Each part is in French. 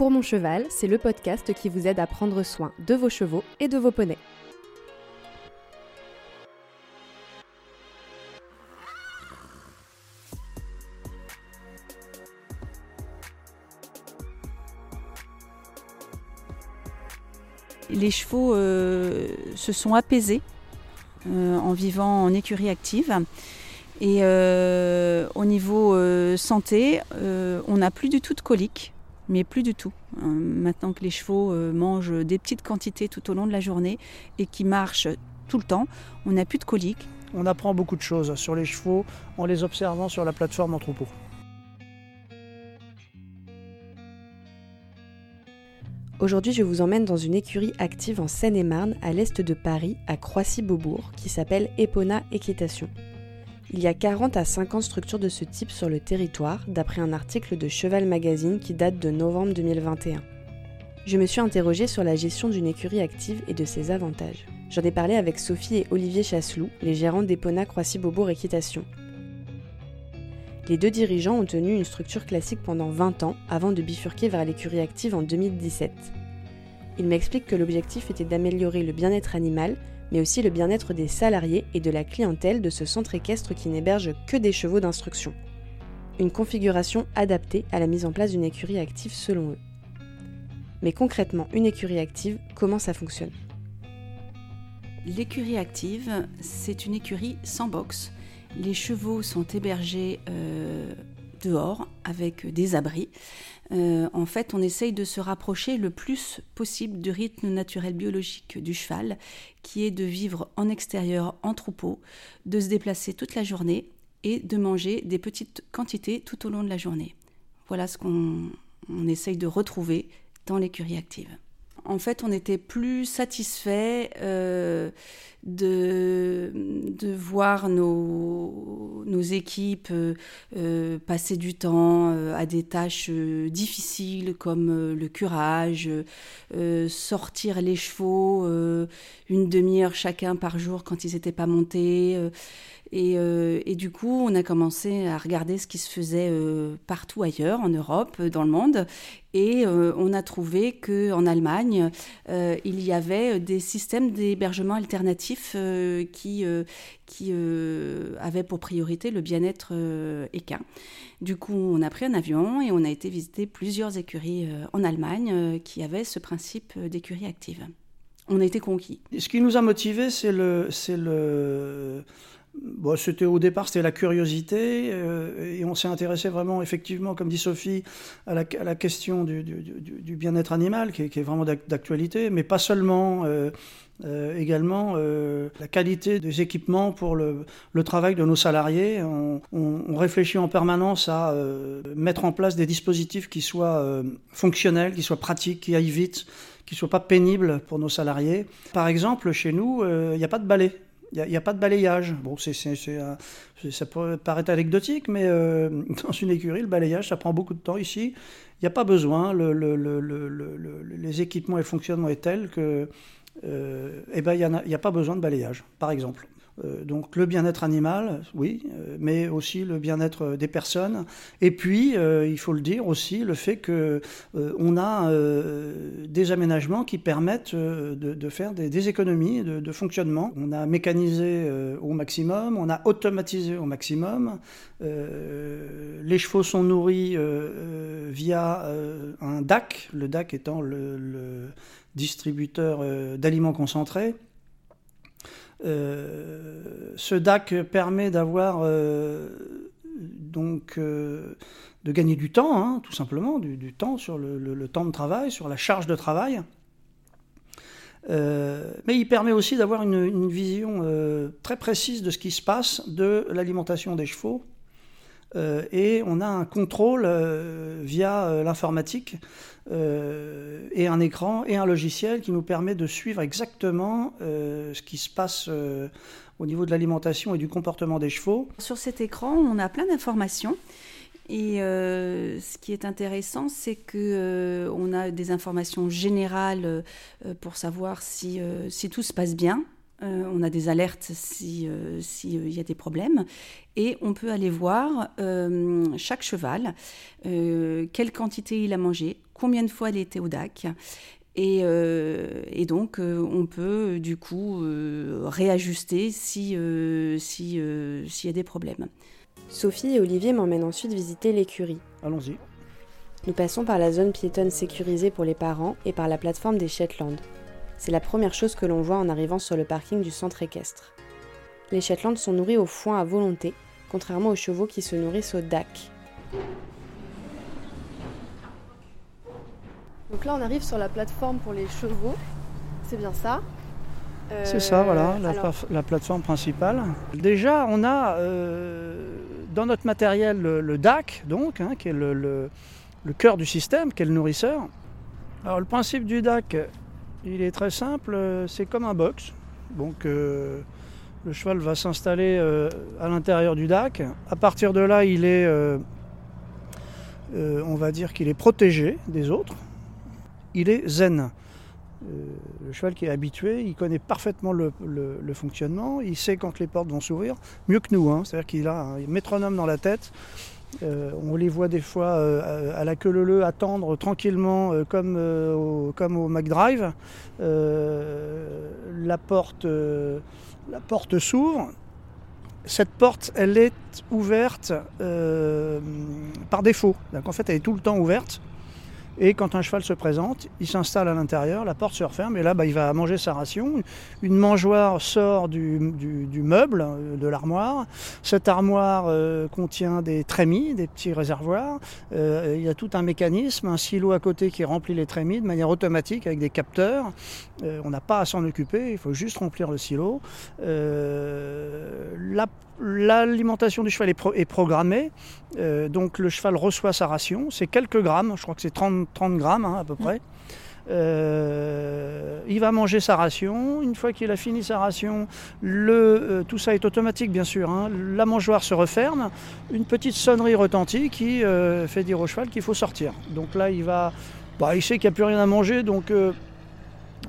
Pour mon cheval, c'est le podcast qui vous aide à prendre soin de vos chevaux et de vos poneys. Les chevaux euh, se sont apaisés euh, en vivant en écurie active. Et euh, au niveau santé, on n'a plus du tout de coliques mais plus du tout. maintenant que les chevaux mangent des petites quantités tout au long de la journée et qui marchent tout le temps, on n'a plus de coliques. On apprend beaucoup de choses sur les chevaux en les observant sur la plateforme en troupeau. Aujourd'hui, je vous emmène dans une écurie active en Seine-et-Marne, à l'est de Paris, à Croissy-Beaubourg, qui s'appelle Epona Équitation. Il y a 40 à 50 structures de ce type sur le territoire, d'après un article de Cheval Magazine qui date de novembre 2021. Je me suis interrogée sur la gestion d'une écurie active et de ses avantages. J'en ai parlé avec Sophie et Olivier Chasseloup, les gérants d'Epona Croissy-Beaubourg Équitation. Les deux dirigeants ont tenu une structure classique pendant 20 ans avant de bifurquer vers l'écurie active en 2017. Ils m'expliquent que l'objectif était d'améliorer le bien-être animal, mais aussi le bien-être des salariés et de la clientèle de ce centre équestre qui n'héberge que des chevaux d'instruction. Une configuration adaptée à la mise en place d'une écurie active selon eux. Mais concrètement, une écurie active, comment ça fonctionne? L'écurie active, c'est une écurie sans box les chevaux sont hébergés euh, dehors avec des abris. Euh, en fait, on essaye de se rapprocher le plus possible du rythme naturel biologique du cheval, qui est de vivre en extérieur, en troupeau, de se déplacer toute la journée et de manger des petites quantités tout au long de la journée. Voilà ce qu'on essaye de retrouver dans l'écurie active en fait, on était plus satisfait euh, de, voir nos, équipes euh, euh, passer du temps à des tâches difficiles comme le curage, sortir les chevaux une demi-heure chacun par jour quand ils n'étaient pas montés. Et, du coup, on a commencé à regarder ce qui se faisait partout ailleurs, en Europe, dans le monde. Et euh, on a trouvé qu'en Allemagne, euh, il y avait des systèmes d'hébergement alternatifs euh, qui, qui avaient pour priorité le bien-être équin. Du coup, on a pris un avion et on a été visiter plusieurs écuries en Allemagne qui avaient ce principe d'écurie active. On a été conquis. Ce qui nous a motivés, c'est le, le Bon, c'était au départ, c'était la curiosité, euh, et on s'est intéressé vraiment, effectivement, comme dit Sophie, à la, question du, bien-être animal, qui est, vraiment d'actualité, mais pas seulement. Euh, euh, également la qualité des équipements pour le, travail de nos salariés. On réfléchit en permanence à mettre en place des dispositifs qui soient fonctionnels, qui soient pratiques, qui aillent vite, qui soient pas pénibles pour nos salariés. Par exemple, chez nous, il n'y a pas de balai. Il n'y a, pas de balayage. Bon, c'est, ça peut paraître anecdotique, mais euh, dans une écurie, le balayage, ça prend beaucoup de temps. Ici, il n'y a pas besoin. Le, les équipements et le fonctionnement est tel que, euh, eh ben, il n'y a, pas besoin de balayage, par exemple. Euh, donc le bien-être animal, oui, euh, mais aussi le bien-être des personnes. Et puis, euh, il faut le dire aussi, le fait que on a des aménagements qui permettent de, faire des, économies de, fonctionnement. On a mécanisé au maximum, on a automatisé au maximum. les chevaux sont nourris via un DAC, le DAC étant le distributeur d'aliments concentrés. Euh, ce DAC permet d'avoir euh, donc euh, de gagner du temps, hein, tout simplement, du, temps sur le, temps de travail, sur la charge de travail. mais il permet aussi d'avoir une, vision très précise de ce qui se passe de l'alimentation des chevaux et on a un contrôle via euh, et un écran et un logiciel qui nous permet de suivre exactement ce qui se passe au niveau de l'alimentation et du comportement des chevaux. Sur cet écran, on a plein d'informations. Et ce qui est intéressant, c'est que on a des informations générales pour savoir si tout se passe bien, on a des alertes s'il si, y a des problèmes. Et on peut aller voir chaque cheval, quelle quantité il a mangé, combien de fois il était au DAC. Et, et donc, on peut du coup réajuster si, si, s'il y a des problèmes. Sophie et Olivier m'emmènent ensuite visiter l'écurie. Allons-y. Nous passons par la zone piétonne sécurisée pour les parents et par la plateforme des Shetland. C'est la première chose que l'on voit en arrivant sur le parking du centre équestre. Les Shetland sont nourris au foin à volonté, contrairement aux chevaux qui se nourrissent au DAC. Donc là, on arrive sur la plateforme pour les chevaux. C'est bien ça C'est ça, voilà, la, plateforme principale. Déjà, on a euh, dans notre matériel le, DAC, donc, hein, qui est le le cœur du système, qui est le nourrisseur. Alors le principe du DAC, il est très simple, c'est comme un box. Donc euh, le cheval va s'installer euh, à l'intérieur du DAC. À partir de là, il est, euh, on va dire qu'il est protégé des autres. Il est zen. le cheval qui est habitué, il connaît parfaitement le, fonctionnement, il sait quand les portes vont s'ouvrir, mieux que nous. Hein. C'est-à-dire qu'il a un métronome dans la tête euh, on les voit des fois euh, à la queue leu attendre tranquillement euh, comme, au, comme au McDrive. la porte, la porte s'ouvre. Cette porte, elle est ouverte par défaut. Donc en fait, elle est tout le temps ouverte. Et quand un cheval se présente, il s'installe à l'intérieur, la porte se referme, et là, bah, il va manger sa ration. Une mangeoire sort du, meuble, euh, de l'armoire. Cette armoire euh, contient des trémies, des petits réservoirs. Euh, il y a tout un mécanisme, un silo à côté qui remplit les trémies de manière automatique avec des capteurs. on n'a pas à s'en occuper, il faut juste remplir le silo. L'alimentation du cheval est, programmée, donc le cheval reçoit sa ration. C'est quelques grammes, je crois que c'est 30 30 grammes hein, à peu près. Euh, il va manger sa ration. Une fois qu'il a fini sa ration, le, euh, tout ça est automatique bien sûr. Hein. La mangeoire se referme. Une petite sonnerie retentit qui euh, fait dire au cheval qu'il faut sortir. Donc là, il va, bah, il sait qu'il n'y a plus rien à manger, donc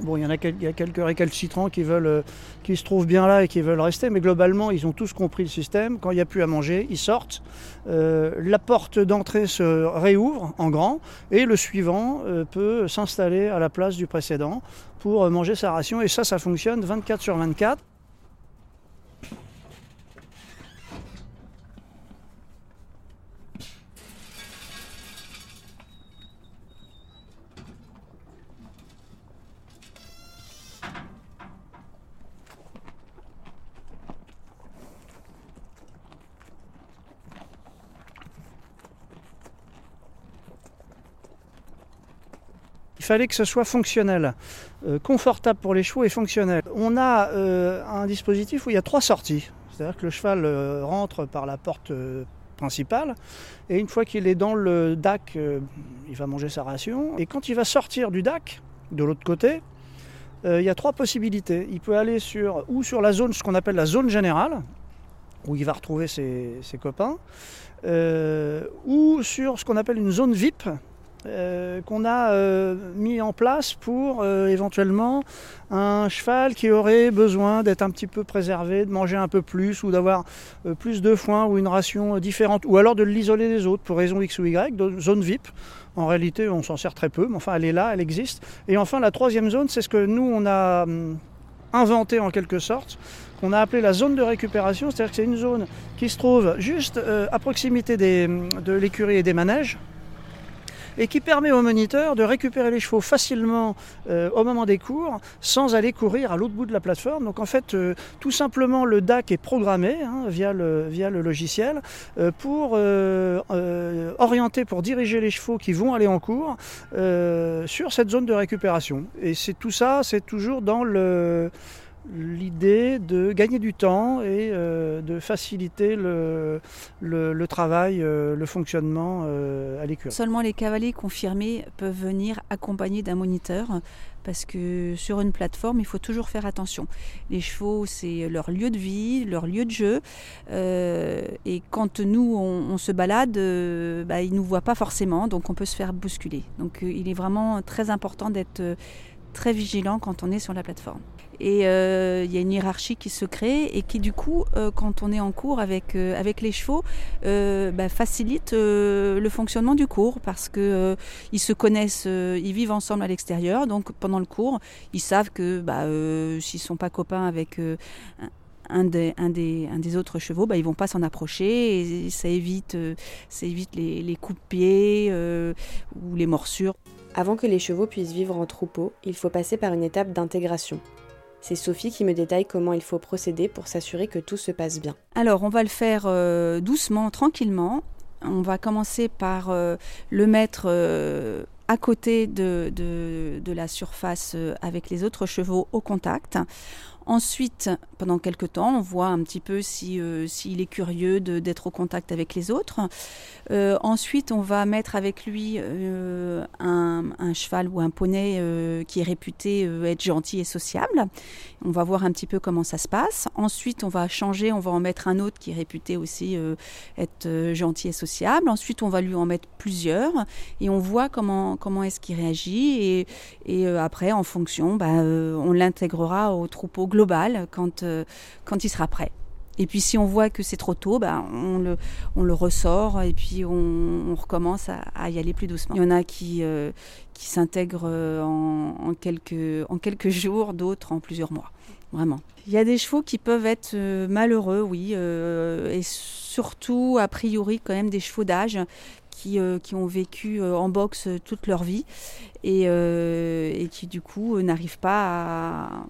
Bon, il y a, quelques récalcitrants qui veulent, euh, qui se trouvent bien là et qui veulent rester, mais globalement, ils ont tous compris le système. Quand il n'y a plus à manger, ils sortent. Euh, la porte d'entrée se réouvre en grand et le suivant euh, peut s'installer à la place du précédent pour manger sa ration. Et ça, ça fonctionne 24 sur 24. Fallait que ce soit fonctionnel, euh, confortable pour les chevaux et fonctionnel. On a euh, un dispositif où il y a trois sorties. C'est-à-dire que le cheval euh, rentre par la porte principale et une fois qu'il est dans le DAC, il va manger sa ration. Et quand il va sortir du DAC, de l'autre côté, il y a trois possibilités. Il peut aller sur ou sur la zone, ce qu'on appelle la zone générale, où il va retrouver ses, ses copains, ou sur ce qu'on appelle une zone VIP, euh, qu'on a euh, mis en place pour euh, éventuellement un cheval qui aurait besoin d'être un petit peu préservé, de manger un peu plus ou d'avoir plus de foin ou une ration différente ou alors de l'isoler des autres pour raison X ou Y, zone VIP. En réalité, on s'en sert très peu, mais enfin, elle est là, elle existe. Et enfin, la troisième zone, c'est ce que nous, on a hum, inventé en quelque sorte, qu'on a appelé la zone de récupération, c'est-à-dire que c'est une zone qui se trouve juste à proximité de l'écurie et des manèges, et qui permet au moniteur de récupérer les chevaux facilement euh, au moment des cours sans aller courir à l'autre bout de la plateforme. Donc en fait, euh, tout simplement, le DAC est programmé hein, via, le, via le logiciel euh, pour orienter, pour diriger les chevaux qui vont aller en cours sur cette zone de récupération. Et c'est tout ça, c'est toujours dans le l'idée de gagner du temps et euh, de faciliter le, le, travail, euh, le fonctionnement euh, à l'écurie. Seulement les cavaliers confirmés peuvent venir accompagnés d'un moniteur parce que sur une plateforme, il faut toujours faire attention. Les chevaux, c'est leur lieu de vie, leur lieu de jeu. et quand nous, on, se balade, bah, ils ne nous voient pas forcément, donc on peut se faire bousculer. Donc il est vraiment très important d'être très vigilant quand on est sur la plateforme. Et euh, il y a une hiérarchie qui se crée et qui du coup, euh, quand on est en cours avec, euh, avec les chevaux, bah, facilite le fonctionnement du cours parce que ils se connaissent, ils vivent ensemble à l'extérieur. Donc pendant le cours, ils savent que bah, s'ils sont pas copains avec un des, un, des, un des, autres chevaux, bah, ils vont pas s'en approcher et ça évite, ça évite les, les coups de pied ou les morsures. Avant que les chevaux puissent vivre en troupeau, il faut passer par une étape d'intégration. C'est Sophie qui me détaille comment il faut procéder pour s'assurer que tout se passe bien. Alors, on va le faire euh, doucement, tranquillement. On va commencer par euh, le mettre euh, à côté de, de, la surface avec les autres chevaux au contact. Ensuite, pendant quelques temps, on voit un petit peu s'il si, est curieux d'être au contact avec les autres. Euh, ensuite, on va mettre avec lui euh, un, cheval ou un poney euh, qui est réputé être gentil et sociable. On va voir un petit peu comment ça se passe. Ensuite, on va changer, on va en mettre un autre qui est réputé aussi être gentil et sociable. Ensuite, on va lui en mettre plusieurs et on voit comment, comment est-ce qu'il réagit. Et, et après, en fonction, bah, on l'intégrera au troupeau global quand, quand il sera prêt. Et puis si on voit que c'est trop tôt, bah, on, le, on le ressort et puis on, recommence à, y aller plus doucement. Il y en a qui, euh, qui s'intègrent euh, en, quelques, en quelques jours, d'autres en plusieurs mois. Vraiment. Il y a des chevaux qui peuvent être euh, malheureux, oui, et surtout, a priori, quand même des chevaux d'âge qui, qui, ont vécu en boxe toute leur vie et, et qui du coup n'arrivent pas à,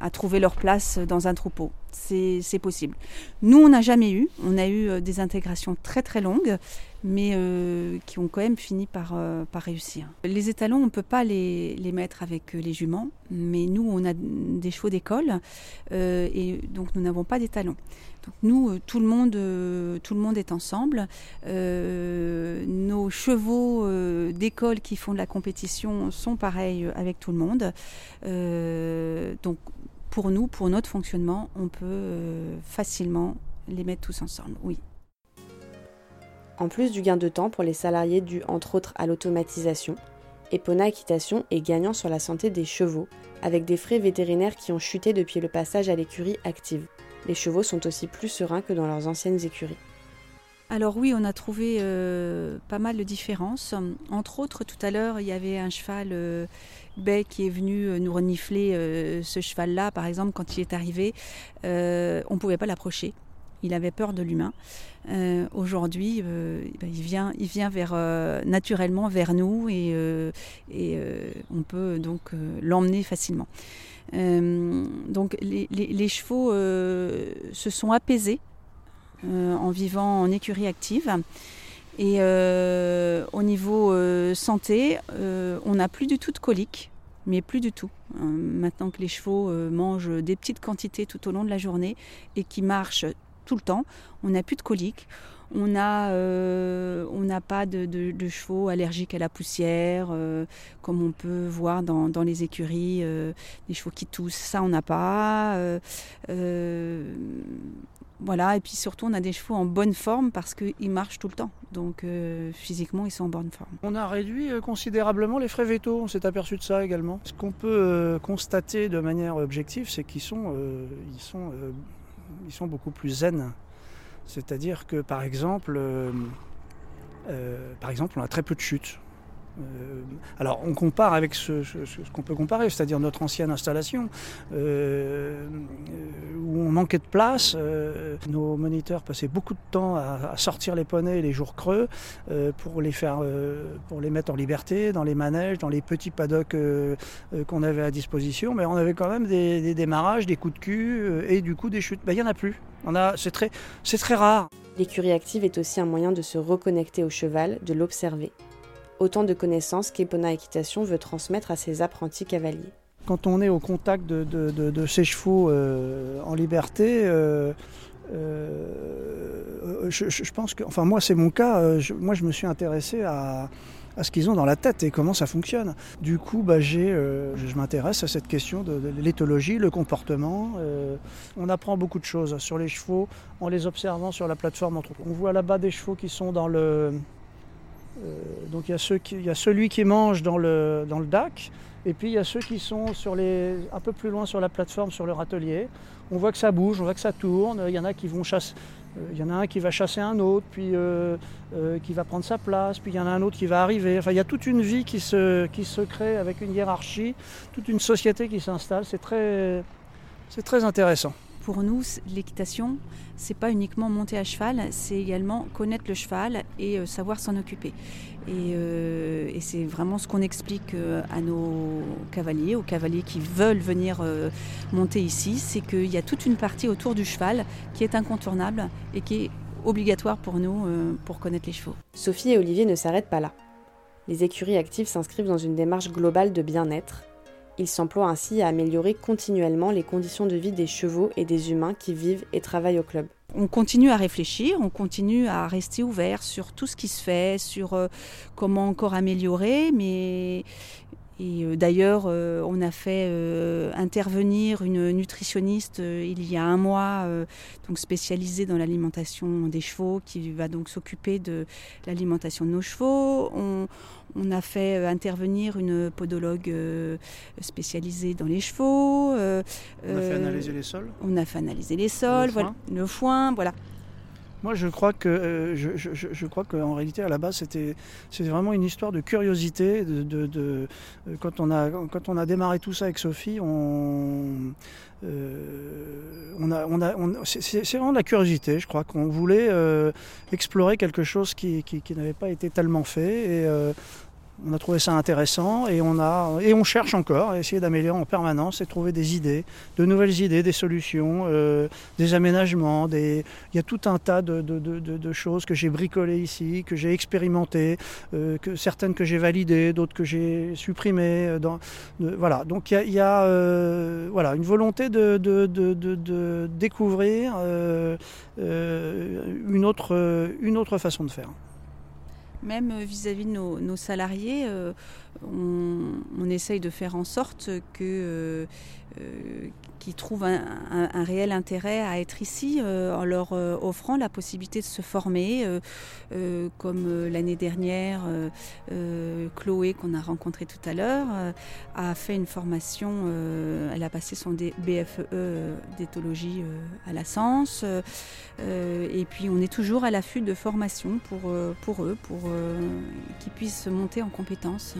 à, trouver leur place dans un troupeau. C'est possible. Nous, on n'a jamais eu. On a eu euh, des intégrations très très longues, mais euh, qui ont quand même fini par, euh, par réussir. Les étalons, on ne peut pas les, les, mettre avec les juments, mais nous, on a des chevaux d'école, et donc nous n'avons pas d'étalons. Donc nous, euh, tout le monde, euh, tout le monde est ensemble. Euh, nos chevaux d'école qui font de la compétition sont pareils avec tout le monde. donc pour nous, pour notre fonctionnement, on peut facilement les mettre tous ensemble. Oui. En plus du gain de temps pour les salariés dû entre autres à l'automatisation, Epona Équitation est gagnant sur la santé des chevaux, avec des frais vétérinaires qui ont chuté depuis le passage à l'écurie active les chevaux sont aussi plus sereins que dans leurs anciennes écuries. Alors oui, on a trouvé euh, pas mal de différences. Entre autres, tout à l'heure, il y avait un cheval euh, qui est venu euh, nous renifler euh, ce cheval-là, par exemple, quand il est arrivé, on ne pouvait pas l'approcher. Il avait peur de l'humain. Aujourd'hui, ben, il vient, il vient vers, naturellement vers nous et, on peut donc l'emmener facilement. Euh, donc les, chevaux euh, se sont apaisés euh, en vivant en écurie active. Et au niveau santé, on n'a plus du tout de coliques, mais plus du tout. maintenant que les chevaux mangent des petites quantités tout au long de la journée et qui marchent tout le temps, on n'a plus de coliques. On n'a euh, pas de, chevaux allergiques à la poussière, euh, comme on peut voir dans, les écuries, euh, des chevaux qui toussent, ça on n'a pas. voilà, et puis surtout on a des chevaux en bonne forme parce qu'ils marchent tout le temps. Donc physiquement ils sont en bonne forme. On a réduit considérablement les frais vétos, on s'est aperçu de ça également. Ce qu'on peut constater de manière objective, c'est qu'ils sont, ils sont, ils sont beaucoup plus zen c'est-à-dire que par exemple, euh, euh, par exemple, on a très peu de chutes. Euh, alors on compare avec ce, qu'on peut comparer, c'est-à-dire notre ancienne installation où on manquait de place. nos moniteurs passaient beaucoup de temps à, sortir les poneys les jours creux pour les faire, pour les mettre en liberté dans les manèges, dans les petits paddocks qu'on avait à disposition. Mais on avait quand même des, démarrages, des coups de cul et du coup des chutes. Ben, il n'y en a plus c'est très, très rare. L'écurie active est aussi un moyen de se reconnecter au cheval, de l'observer. Autant de connaissances qu'Epona Équitation veut transmettre à ses apprentis cavaliers. Quand on est au contact de, ces chevaux euh, en liberté, euh, euh, je, pense que, enfin moi c'est mon cas, moi je me suis intéressé à, ce qu'ils ont dans la tête et comment ça fonctionne. Du coup, bah, euh, je m'intéresse à cette question de, l'éthologie, le comportement. On apprend beaucoup de choses sur les chevaux en les observant sur la plateforme. On voit là-bas des chevaux qui sont dans le, donc il y, a celui qui mange dans le, DAC, et puis il y a ceux qui sont un peu plus loin sur la plateforme, sur leur atelier. On voit que ça bouge, on voit que ça tourne. Il y en a qui vont chasser. Il y en a un qui va chasser un autre, puis euh, euh, qui va prendre sa place, puis il y en a un autre qui va arriver. Enfin, il y a toute une vie qui se, crée avec une hiérarchie, toute une société qui s'installe. C'est très intéressant. Pour nous, l'équitation, c'est pas uniquement monter à cheval, c'est également connaître le cheval et euh, savoir s'en occuper. Euh, et, c'est vraiment ce qu'on explique euh, à nos cavaliers, aux cavaliers qui veulent venir monter ici, c'est qu'il y a toute une partie autour du cheval qui est incontournable et qui est obligatoire pour nous pour connaître les chevaux. Sophie et Olivier ne s'arrêtent pas là. Les écuries actives s'inscrivent dans une démarche globale de bien-être il s'emploie ainsi à améliorer continuellement les conditions de vie des chevaux et des humains qui vivent et travaillent au club. On continue à réfléchir, on continue à rester ouvert sur tout ce qui se fait, sur euh, comment encore améliorer, mais et euh, d'ailleurs, euh, on a fait intervenir une nutritionniste il y a un mois, donc spécialisée dans l'alimentation des chevaux, qui va donc s'occuper de l'alimentation de nos chevaux. On, on a fait euh, intervenir une podologue euh, spécialisée dans les chevaux. Euh, on a fait analyser les sols. On a fait analyser les sols, le voilà, le foin, voilà. Moi, je crois que je, je, crois qu'en réalité, à la base, c'était c'était vraiment une histoire de curiosité. De, quand on a quand on a démarré tout ça avec Sophie, on on a on a c'est vraiment de la curiosité. Je crois qu'on voulait explorer quelque chose qui, qui, qui n'avait pas été tellement fait et on a trouvé ça intéressant et on, cherche encore à essayer d'améliorer en permanence et trouver des idées, de nouvelles idées, des solutions, euh, des aménagements. Il y a tout un tas de, choses que j'ai bricolées ici, que j'ai expérimentées, euh, certaines que j'ai validées, d'autres que j'ai supprimées. Euh, voilà. Donc il y a, une volonté de, découvrir une autre façon de faire même vis-à-vis de nos, salariés, euh, on, essaye de faire en sorte que euh, euh, qui trouvent un, réel intérêt à être ici euh, en leur euh, offrant la possibilité de se former, comme l'année dernière, Chloé qu'on a rencontré tout à l'heure a fait une formation, elle a passé son BFE d'éthologie à la Sens, et puis on est toujours à l'affût de formation pour, pour eux, pour qu'ils puissent monter en compétences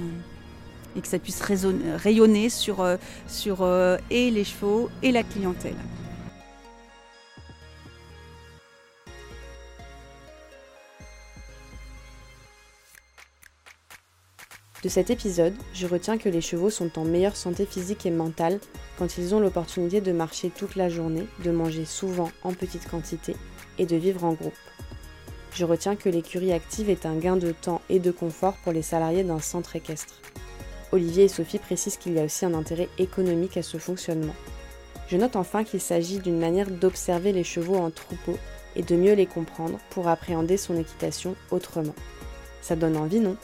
et que ça puisse rayonner sur, euh, euh, les chevaux et la clientèle. De cet épisode, je retiens que les chevaux sont en meilleure santé physique et mentale quand ils ont l'opportunité de marcher toute la journée, de manger souvent en petite quantité et de vivre en groupe. Je retiens que l'écurie active est un gain de temps et de confort pour les salariés d'un centre équestre. Olivier et Sophie précisent qu'il y a aussi un intérêt économique à ce fonctionnement. Je note enfin qu'il s'agit d'une manière d'observer les chevaux en troupeau et de mieux les comprendre pour appréhender son équitation autrement. Ça donne envie, non?